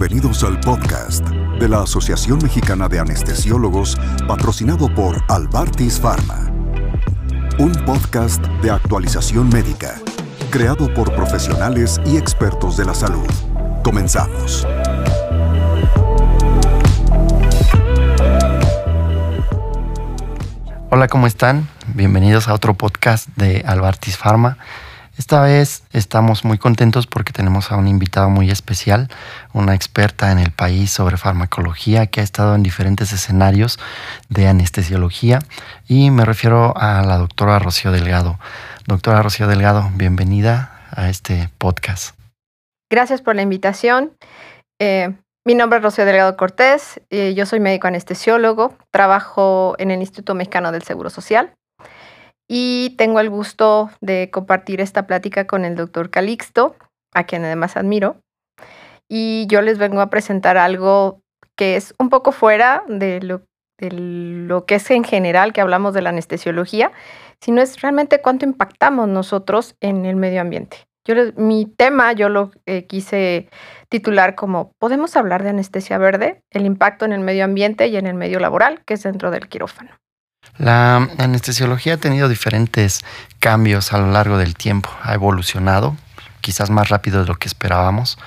Bienvenidos al podcast de la Asociación Mexicana de Anestesiólogos patrocinado por Albartis Pharma. Un podcast de actualización médica, creado por profesionales y expertos de la salud. Comenzamos. Hola, ¿cómo están? Bienvenidos a otro podcast de Albartis Pharma. Esta vez estamos muy contentos porque tenemos a un invitado muy especial, una experta en el país sobre farmacología que ha estado en diferentes escenarios de anestesiología y me refiero a la doctora Rocío Delgado. Doctora Rocío Delgado, bienvenida a este podcast. Gracias por la invitación. Eh, mi nombre es Rocío Delgado Cortés, eh, yo soy médico anestesiólogo, trabajo en el Instituto Mexicano del Seguro Social y tengo el gusto de compartir esta plática con el doctor Calixto, a quien además admiro. Y yo les vengo a presentar algo que es un poco fuera de lo, que es en general que hablamos de la anestesiología, sino es realmente cuánto impactamos nosotros en el medio ambiente. Yo mi tema yo lo eh, quise titular como ¿Podemos hablar de anestesia verde? El impacto en el medio ambiente y en el medio laboral, que es dentro del quirófano. La anestesiología ha tenido diferentes cambios a lo largo del tiempo, ha evolucionado quizás más rápido de lo que esperábamos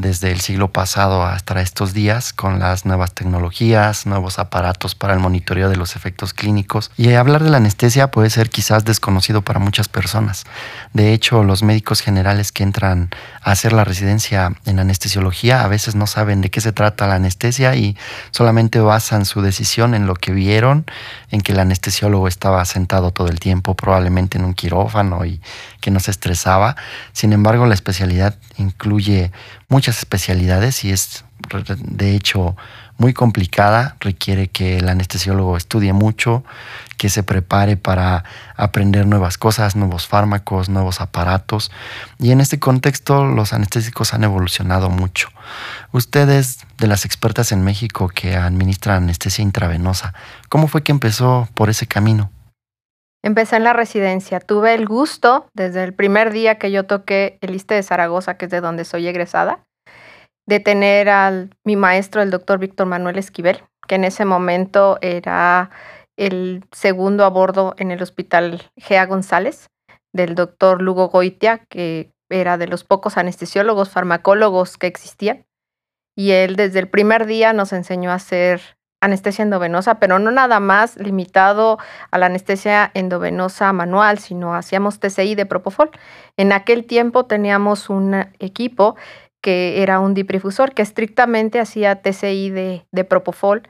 desde el siglo pasado hasta estos días con las nuevas tecnologías, nuevos aparatos para el monitoreo de los efectos clínicos. Y hablar de la anestesia puede ser quizás desconocido para muchas personas. De hecho, los médicos generales que entran a hacer la residencia en anestesiología a veces no saben de qué se trata la anestesia y solamente basan su decisión en lo que vieron, en que el anestesiólogo estaba sentado todo el tiempo, probablemente en un quirófano y que no se estresaba. Sin embargo, la especialidad incluye muchas especialidades y es de hecho muy complicada, requiere que el anestesiólogo estudie mucho, que se prepare para aprender nuevas cosas, nuevos fármacos, nuevos aparatos. Y en este contexto los anestésicos han evolucionado mucho. Ustedes, de las expertas en México que administran anestesia intravenosa, ¿cómo fue que empezó por ese camino? Empecé en la residencia. Tuve el gusto, desde el primer día que yo toqué el ISTE de Zaragoza, que es de donde soy egresada, de tener a mi maestro, el doctor Víctor Manuel Esquivel, que en ese momento era el segundo a bordo en el hospital Gea González, del doctor Lugo Goitia, que era de los pocos anestesiólogos, farmacólogos que existían. Y él desde el primer día nos enseñó a hacer anestesia endovenosa, pero no nada más limitado a la anestesia endovenosa manual, sino hacíamos TCI de Propofol. En aquel tiempo teníamos un equipo que era un diprifusor que estrictamente hacía TCI de, de Propofol.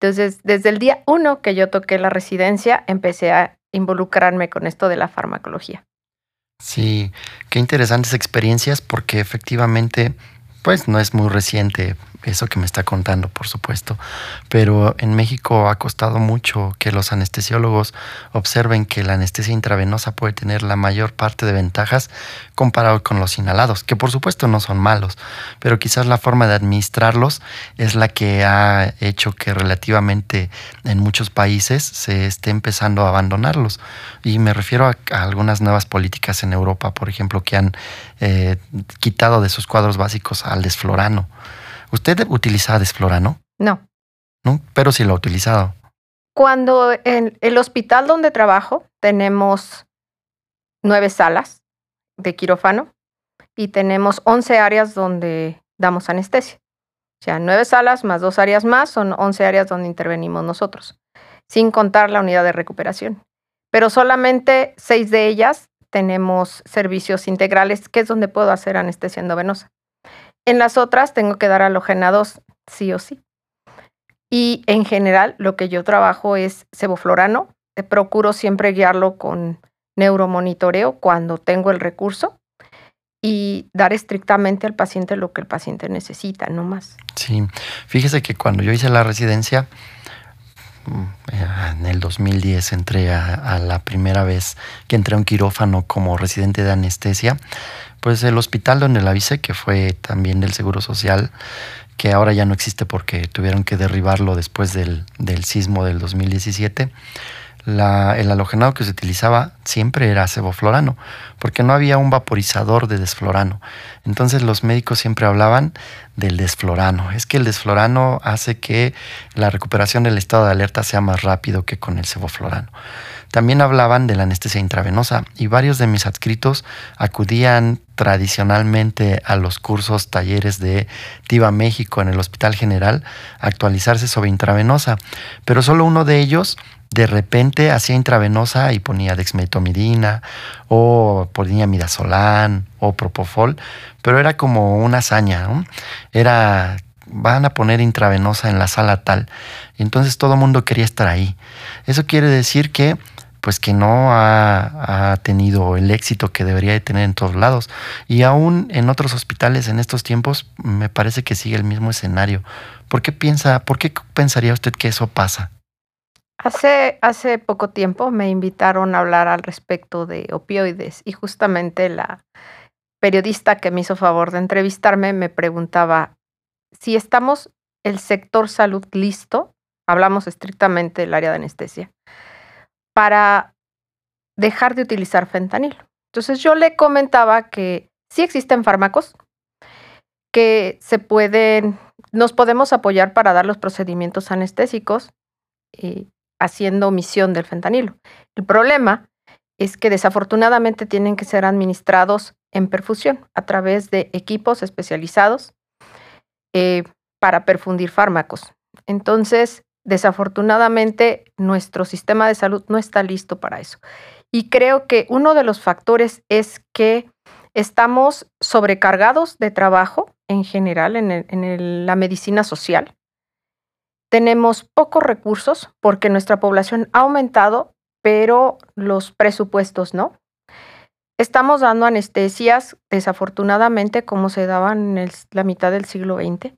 Entonces, desde el día uno que yo toqué la residencia, empecé a involucrarme con esto de la farmacología. Sí, qué interesantes experiencias porque efectivamente, pues no es muy reciente eso que me está contando, por supuesto. Pero en México ha costado mucho que los anestesiólogos observen que la anestesia intravenosa puede tener la mayor parte de ventajas comparado con los inhalados, que por supuesto no son malos, pero quizás la forma de administrarlos es la que ha hecho que relativamente en muchos países se esté empezando a abandonarlos. Y me refiero a, algunas nuevas políticas en Europa, por ejemplo, que han eh, quitado de sus cuadros básicos al desflorano. ¿Usted utiliza desflorano? No. ¿No? Pero sí lo ha utilizado. Cuando en el hospital donde trabajo tenemos nueve salas de quirófano y tenemos once áreas donde damos anestesia. O sea, nueve salas más dos áreas más son once áreas donde intervenimos nosotros, sin contar la unidad de recuperación. Pero solamente seis de ellas tenemos servicios integrales, que es donde puedo hacer anestesia endovenosa. En las otras tengo que dar halogenados sí o sí. Y en general lo que yo trabajo es ceboflorano. Eh, procuro siempre guiarlo con neuromonitoreo cuando tengo el recurso y dar estrictamente al paciente lo que el paciente necesita, no más. Sí, fíjese que cuando yo hice la residencia, mm, en el 2010 entré a, la primera vez que entré a un quirófano como residente de anestesia pues el hospital donde la avisé, que fue también del Seguro Social, que ahora ya no existe porque tuvieron que derribarlo después del, del sismo del 2017, el halogenado que se utilizaba siempre era ceboflorano, porque no había un vaporizador de desflorano. Entonces los médicos siempre hablaban del desflorano. Es que el desflorano hace que la recuperación del estado de alerta sea más rápido que con el ceboflorano. También hablaban de la anestesia intravenosa y varios de mis adscritos acudían tradicionalmente a los cursos, talleres de TIVA México en el Hospital General a actualizarse sobre intravenosa, pero solo uno de ellos de repente hacía intravenosa y ponía dexmetomidina o ponía midazolam o propofol, pero era como una hazaña, era van a poner intravenosa en la sala tal. Entonces todo el mundo quería estar ahí. Eso quiere decir que pues que no ha, tenido el éxito que debería de tener en todos lados. Y aún en otros hospitales en estos tiempos me parece que sigue el mismo escenario. ¿Por qué piensa, por qué pensaría usted que eso pasa? Hace, hace poco tiempo me invitaron a hablar al respecto de opioides y justamente la periodista que me hizo favor de entrevistarme me preguntaba si estamos el sector salud listo, hablamos estrictamente del área de anestesia, para dejar de utilizar fentanilo. Entonces yo le comentaba que sí existen fármacos que se pueden, nos podemos apoyar para dar los procedimientos anestésicos eh, haciendo omisión del fentanilo. El problema es que desafortunadamente tienen que ser administrados en perfusión a través de equipos especializados eh, para perfundir fármacos. Entonces, Desafortunadamente, nuestro sistema de salud no está listo para eso. Y creo que uno de los factores es que estamos sobrecargados de trabajo en general en, la medicina social. Tenemos pocos recursos porque nuestra población ha aumentado, pero los presupuestos no. Estamos dando anestesias, desafortunadamente, como se daban en la mitad del siglo XX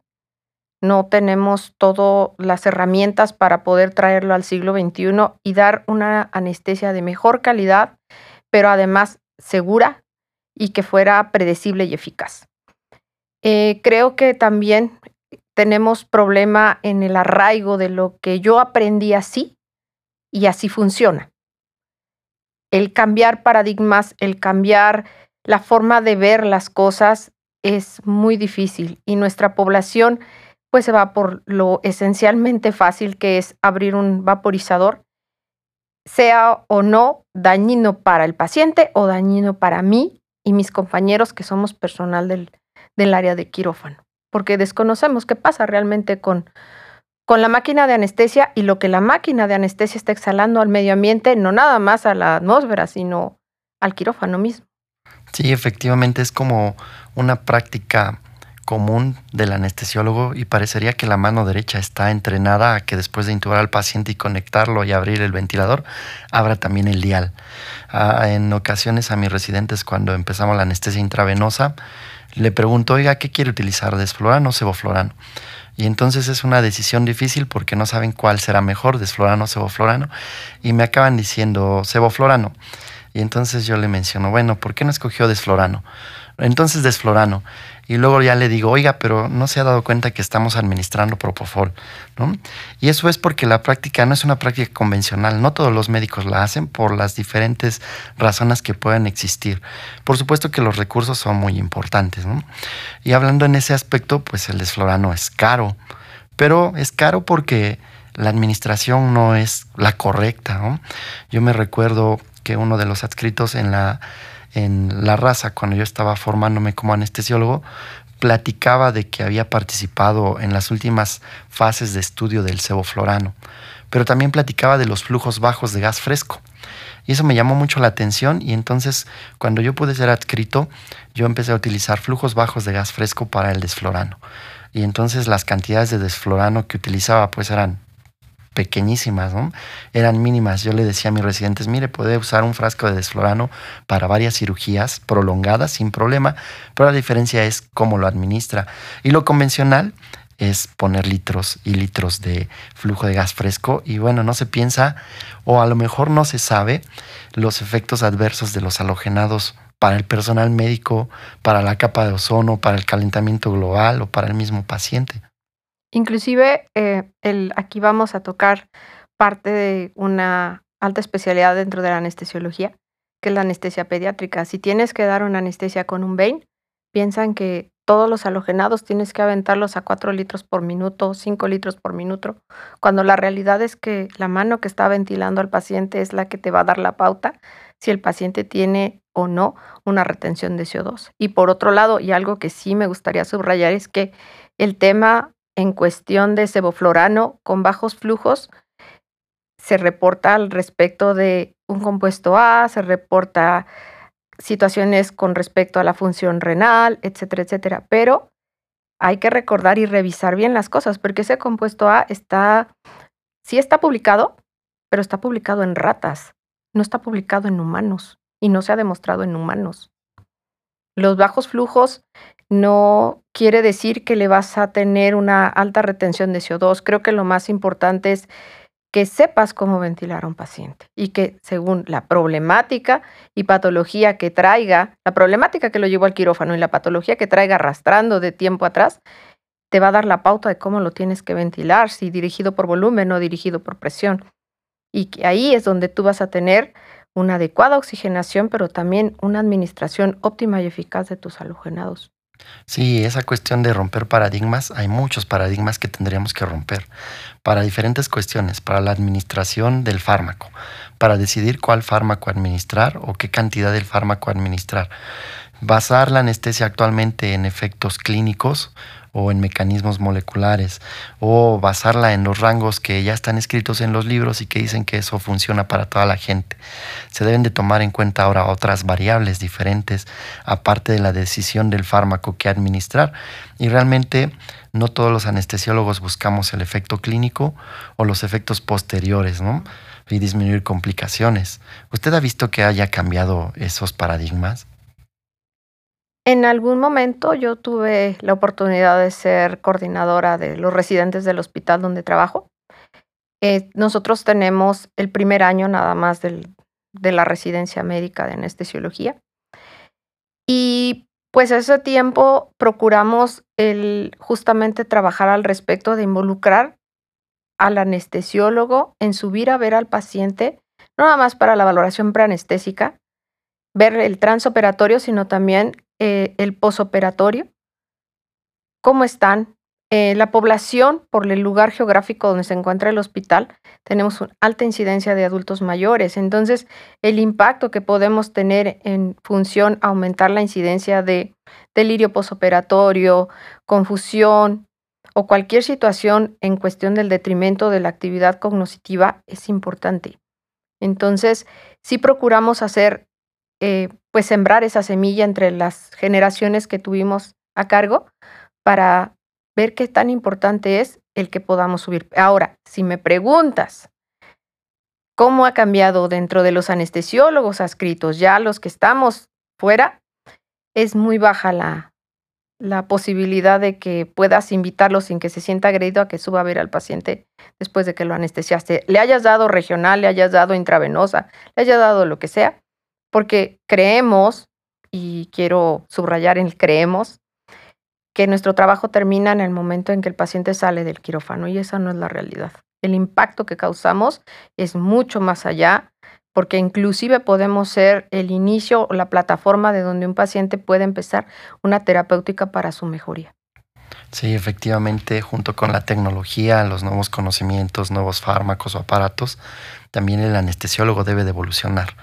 no tenemos todas las herramientas para poder traerlo al siglo XXI y dar una anestesia de mejor calidad, pero además segura y que fuera predecible y eficaz. Eh, creo que también tenemos problema en el arraigo de lo que yo aprendí así y así funciona. El cambiar paradigmas, el cambiar la forma de ver las cosas es muy difícil y nuestra población pues se va por lo esencialmente fácil que es abrir un vaporizador, sea o no dañino para el paciente o dañino para mí y mis compañeros que somos personal del, del área de quirófano, porque desconocemos qué pasa realmente con, con la máquina de anestesia y lo que la máquina de anestesia está exhalando al medio ambiente, no nada más a la atmósfera, sino al quirófano mismo. Sí, efectivamente es como una práctica común del anestesiólogo y parecería que la mano derecha está entrenada a que después de intubar al paciente y conectarlo y abrir el ventilador, abra también el dial. Ah, en ocasiones a mis residentes cuando empezamos la anestesia intravenosa, le pregunto, oiga, ¿qué quiere utilizar? ¿Desflorano o ceboflorano? Y entonces es una decisión difícil porque no saben cuál será mejor, desflorano o ceboflorano. Y me acaban diciendo ceboflorano. Y entonces yo le menciono, bueno, ¿por qué no escogió desflorano? Entonces desflorano y luego ya le digo, oiga, pero no se ha dado cuenta que estamos administrando Propofol, ¿no? Y eso es porque la práctica no es una práctica convencional, no todos los médicos la hacen por las diferentes razones que pueden existir. Por supuesto que los recursos son muy importantes, ¿no? Y hablando en ese aspecto, pues el desflorano es caro, pero es caro porque la administración no es la correcta, ¿no? Yo me recuerdo que uno de los adscritos en la en La Raza, cuando yo estaba formándome como anestesiólogo, platicaba de que había participado en las últimas fases de estudio del ceboflorano, pero también platicaba de los flujos bajos de gas fresco. Y eso me llamó mucho la atención y entonces cuando yo pude ser adscrito, yo empecé a utilizar flujos bajos de gas fresco para el desflorano. Y entonces las cantidades de desflorano que utilizaba pues eran pequeñísimas, ¿no? Eran mínimas. Yo le decía a mis residentes, mire, puede usar un frasco de desflorano para varias cirugías prolongadas sin problema, pero la diferencia es cómo lo administra. Y lo convencional es poner litros y litros de flujo de gas fresco y bueno, no se piensa o a lo mejor no se sabe los efectos adversos de los halogenados para el personal médico, para la capa de ozono, para el calentamiento global o para el mismo paciente. Inclusive, eh, el, aquí vamos a tocar parte de una alta especialidad dentro de la anestesiología, que es la anestesia pediátrica. Si tienes que dar una anestesia con un vein, piensan que todos los halogenados tienes que aventarlos a 4 litros por minuto, 5 litros por minuto, cuando la realidad es que la mano que está ventilando al paciente es la que te va a dar la pauta si el paciente tiene o no una retención de CO2. Y por otro lado, y algo que sí me gustaría subrayar es que el tema en cuestión de seboflorano con bajos flujos se reporta al respecto de un compuesto A, se reporta situaciones con respecto a la función renal, etcétera, etcétera. Pero hay que recordar y revisar bien las cosas, porque ese compuesto A está, sí está publicado, pero está publicado en ratas, no está publicado en humanos y no se ha demostrado en humanos. Los bajos flujos no quiere decir que le vas a tener una alta retención de CO2. Creo que lo más importante es que sepas cómo ventilar a un paciente y que según la problemática y patología que traiga, la problemática que lo llevó al quirófano y la patología que traiga arrastrando de tiempo atrás, te va a dar la pauta de cómo lo tienes que ventilar, si dirigido por volumen o dirigido por presión. Y que ahí es donde tú vas a tener una adecuada oxigenación, pero también una administración óptima y eficaz de tus halogenados. Sí, esa cuestión de romper paradigmas, hay muchos paradigmas que tendríamos que romper para diferentes cuestiones, para la administración del fármaco, para decidir cuál fármaco administrar o qué cantidad del fármaco administrar. Basar la anestesia actualmente en efectos clínicos o en mecanismos moleculares o basarla en los rangos que ya están escritos en los libros y que dicen que eso funciona para toda la gente. Se deben de tomar en cuenta ahora otras variables diferentes aparte de la decisión del fármaco que administrar y realmente no todos los anestesiólogos buscamos el efecto clínico o los efectos posteriores, ¿no? Y disminuir complicaciones. ¿Usted ha visto que haya cambiado esos paradigmas? En algún momento yo tuve la oportunidad de ser coordinadora de los residentes del hospital donde trabajo. Eh, nosotros tenemos el primer año nada más de la residencia médica de anestesiología. Y pues ese tiempo procuramos justamente trabajar al respecto de involucrar al anestesiólogo en subir a ver al paciente, no nada más para la valoración preanestésica, ver el transoperatorio, sino también eh, el posoperatorio, cómo están. Eh, la población, por el lugar geográfico donde se encuentra el hospital, tenemos una alta incidencia de adultos mayores. Entonces, el impacto que podemos tener en función a aumentar la incidencia de delirio posoperatorio, confusión o cualquier situación en cuestión del detrimento de la actividad cognitiva es importante. Entonces, sí procuramos hacer eh, pues sembrar esa semilla entre las generaciones que tuvimos a cargo para ver qué tan importante es el que podamos subir. Ahora, si me preguntas cómo ha cambiado dentro de los anestesiólogos adscritos, ya los que estamos fuera, es muy baja la, la posibilidad de que puedas invitarlo sin que se sienta agredido a que suba a ver al paciente después de que lo anestesiaste. Le hayas dado regional, le hayas dado intravenosa, le hayas dado lo que sea, porque creemos, y quiero subrayar el creemos, que nuestro trabajo termina en el momento en que el paciente sale del quirófano y esa no es la realidad. El impacto que causamos es mucho más allá porque inclusive podemos ser el inicio o la plataforma de donde un paciente puede empezar una terapéutica para su mejoría. Sí, efectivamente, junto con la tecnología, los nuevos conocimientos, nuevos fármacos o aparatos, también el anestesiólogo debe de evolucionar.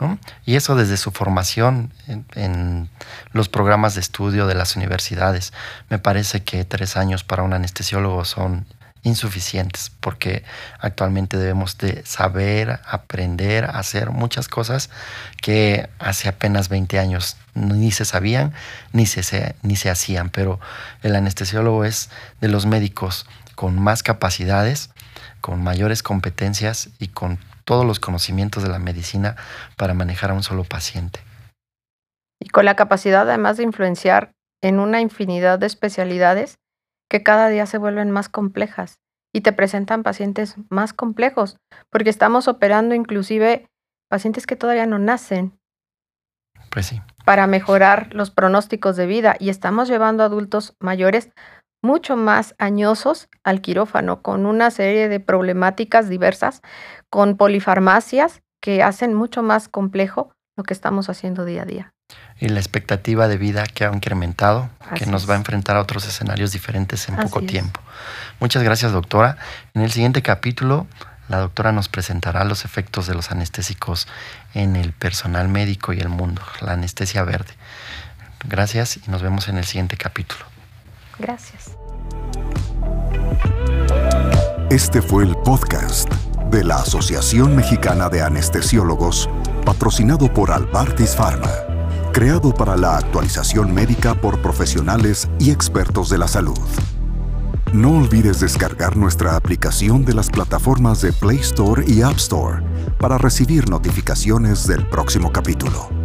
¿no? Y eso desde su formación en, en, los programas de estudio de las universidades. Me parece que tres años para un anestesiólogo son insuficientes porque actualmente debemos de saber, aprender, hacer muchas cosas que hace apenas 20 años ni se sabían ni se, ni se hacían, pero el anestesiólogo es de los médicos con más capacidades, con mayores competencias y con todos los conocimientos de la medicina para manejar a un solo paciente. Y con la capacidad además de influenciar en una infinidad de especialidades que cada día se vuelven más complejas y te presentan pacientes más complejos, porque estamos operando inclusive pacientes que todavía no nacen. Pues sí. Para mejorar los pronósticos de vida y estamos llevando adultos mayores mucho más añosos al quirófano, con una serie de problemáticas diversas, con polifarmacias que hacen mucho más complejo lo que estamos haciendo día a día. Y la expectativa de vida que ha incrementado, que nos va a enfrentar a otros escenarios diferentes en poco tiempo. Muchas gracias, doctora. En el siguiente capítulo, la doctora nos presentará los efectos de los anestésicos en el personal médico y el mundo, la anestesia verde. Gracias y nos vemos en el siguiente capítulo. Gracias. Este fue el podcast de la Asociación Mexicana de Anestesiólogos, patrocinado por Albartis Pharma, creado para la actualización médica por profesionales y expertos de la salud. No olvides descargar nuestra aplicación de las plataformas de Play Store y App Store para recibir notificaciones del próximo capítulo.